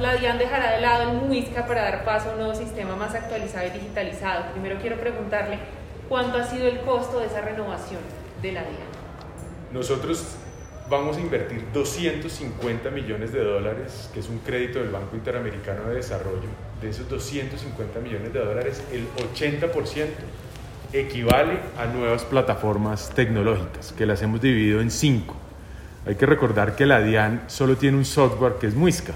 La DIAN dejará de lado el MUISCA para dar paso a un nuevo sistema más actualizado y digitalizado. Primero quiero preguntarle cuánto ha sido el costo de esa renovación de la DIAN. Nosotros vamos a invertir 250 millones de dólares, que es un crédito del Banco Interamericano de Desarrollo. De esos 250 millones de dólares, el 80% equivale a nuevas plataformas tecnológicas, que las hemos dividido en cinco. Hay que recordar que la DIAN solo tiene un software que es Muisca.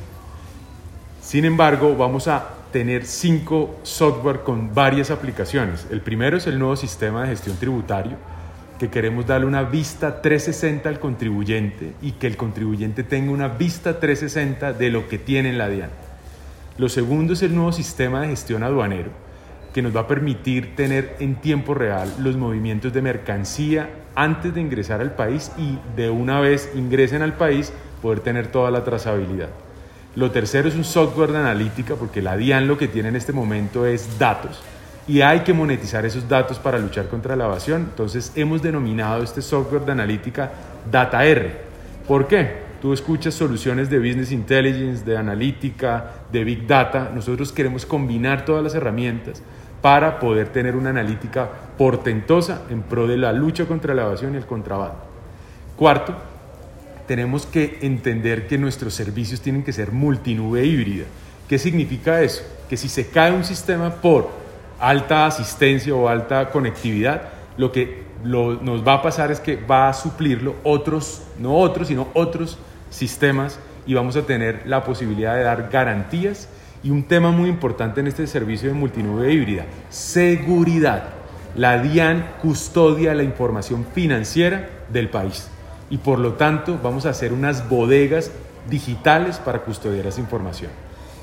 Sin embargo, vamos a tener cinco software con varias aplicaciones. El primero es el nuevo sistema de gestión tributario, que queremos darle una vista 360 al contribuyente y que el contribuyente tenga una vista 360 de lo que tiene en la DIAN. Lo segundo es el nuevo sistema de gestión aduanero, que nos va a permitir tener en tiempo real los movimientos de mercancía antes de ingresar al país y de una vez ingresen al país poder tener toda la trazabilidad. Lo tercero es un software de analítica, porque la DIAN lo que tiene en este momento es datos y hay que monetizar esos datos para luchar contra la evasión. Entonces hemos denominado este software de analítica DataR. ¿Por qué? Tú escuchas soluciones de business intelligence, de analítica, de big data. Nosotros queremos combinar todas las herramientas para poder tener una analítica portentosa en pro de la lucha contra la evasión y el contrabando. Cuarto, tenemos que entender que nuestros servicios tienen que ser multinube híbrida. ¿Qué significa eso? Que si se cae un sistema por alta asistencia o alta conectividad, lo que nos va a pasar es que va a suplirlo otros, no otros, sino otros sistemas y vamos a tener la posibilidad de dar garantías y un tema muy importante en este servicio de multinube híbrida, seguridad. La DIAN custodia la información financiera del país y por lo tanto vamos a hacer unas bodegas digitales para custodiar esa información.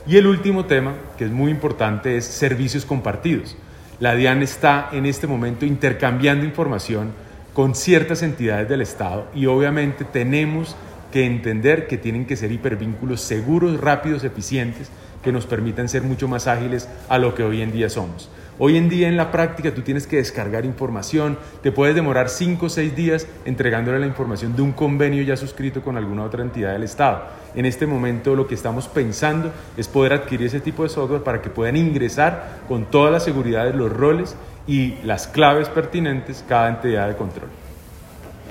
Y el último tema, que es muy importante, es servicios compartidos. La DIAN está en este momento intercambiando información con ciertas entidades del Estado y obviamente tenemos que entender que tienen que ser hipervínculos seguros, rápidos, eficientes, que nos permitan ser mucho más ágiles a lo que hoy en día somos. Hoy en día en la práctica tú tienes que descargar información, te puedes demorar 5 o 6 días entregándole la información de un convenio ya suscrito con alguna otra entidad del Estado. En este momento lo que estamos pensando es poder adquirir ese tipo de software para que puedan ingresar con toda la seguridad de los roles y las claves pertinentes cada entidad de control.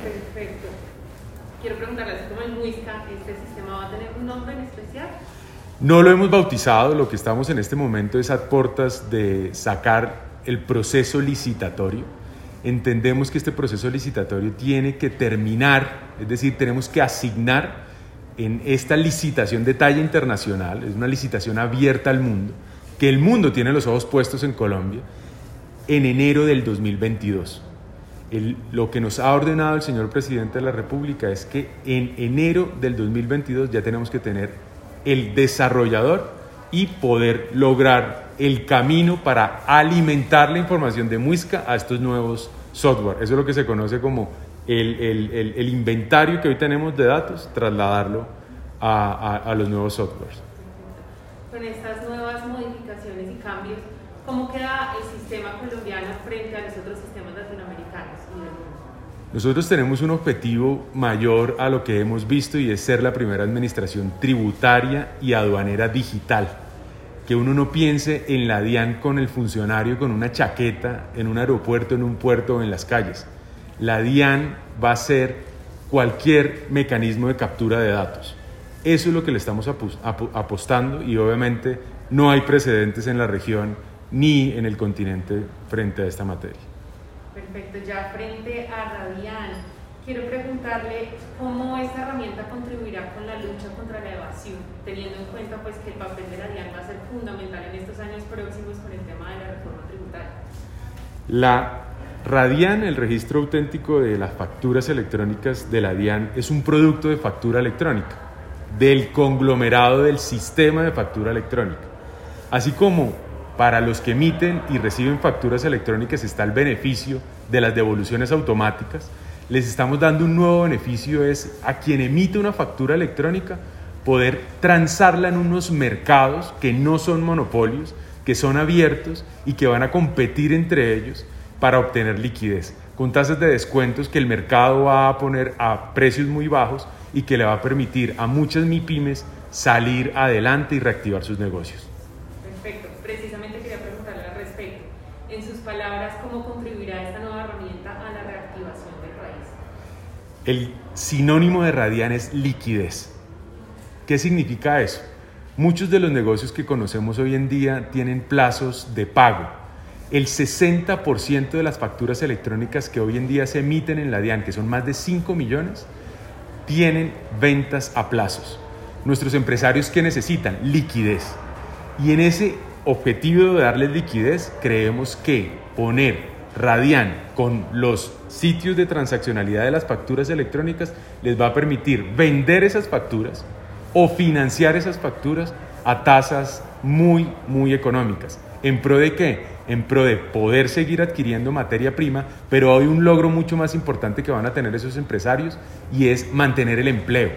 Perfecto. Quiero preguntarles cómo el MUISCA, este sistema va a tener un nombre en especial. No lo hemos bautizado, lo que estamos en este momento es a puertas de sacar el proceso licitatorio. Entendemos que este proceso licitatorio tiene que terminar, es decir, tenemos que asignar en esta licitación de talla internacional, es una licitación abierta al mundo, que el mundo tiene los ojos puestos en Colombia, en enero del 2022. lo que nos ha ordenado el señor presidente de la República es que en enero del 2022 ya tenemos que tener el desarrollador y poder lograr el camino para alimentar la información de Muisca a estos nuevos software. Eso es lo que se conoce como el, el, el, inventario que hoy tenemos de datos, trasladarlo a, a, a los nuevos softwares. Con estas nuevas modificaciones y cambios, ¿cómo queda el sistema colombiano frente a los otros sistemas latinoamericanos y del mundo? Nosotros tenemos un objetivo mayor a lo que hemos visto y es ser la primera administración tributaria y aduanera digital. Que uno no piense en la DIAN con el funcionario con una chaqueta en un aeropuerto, en un puerto o en las calles. La DIAN va a ser cualquier mecanismo de captura de datos. Eso es lo que le estamos apostando y obviamente no hay precedentes en la región ni en el continente frente a esta materia. Perfecto, ya frente a Radian, quiero preguntarle cómo esta herramienta contribuirá con la lucha contra la evasión, teniendo en cuenta pues que el papel de Radian va a ser fundamental en estos años próximos con el tema de la reforma tributaria. La Radian, el registro auténtico de las facturas electrónicas de la DIAN, es un producto de factura electrónica, del conglomerado del sistema de factura electrónica. Así como para los que emiten y reciben facturas electrónicas está el beneficio de las devoluciones automáticas. Les estamos dando un nuevo beneficio, es a quien emite una factura electrónica poder transarla en unos mercados que no son monopolios, que son abiertos y que van a competir entre ellos para obtener liquidez. con tasas de descuentos que el mercado va a poner a precios muy bajos y que le va a permitir a muchas MIPIMES salir adelante y reactivar sus negocios. Precisamente quería preguntarle al respecto. En sus palabras, ¿cómo contribuirá esta nueva herramienta a la reactivación del país? El sinónimo de Radian es liquidez. ¿Qué significa eso? Muchos de los negocios que conocemos hoy en día tienen plazos de pago. El 60% de las facturas electrónicas que hoy en día se emiten en la DIAN, que son más de 5 millones, tienen ventas a plazos. Nuestros empresarios que necesitan liquidez. Y en ese objetivo de darles liquidez, creemos que poner Radian con los sitios de transaccionalidad de las facturas electrónicas les va a permitir vender esas facturas o financiar esas facturas a tasas muy, muy económicas. ¿En pro de qué? En pro de poder seguir adquiriendo materia prima, pero hay un logro mucho más importante que van a tener esos empresarios y es mantener el empleo.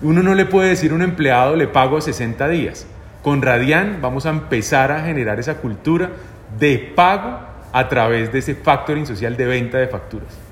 Uno no le puede decir a un empleado le pago 60 días. Con Radian vamos a empezar a generar esa cultura de pago a través de ese factoring social de venta de facturas.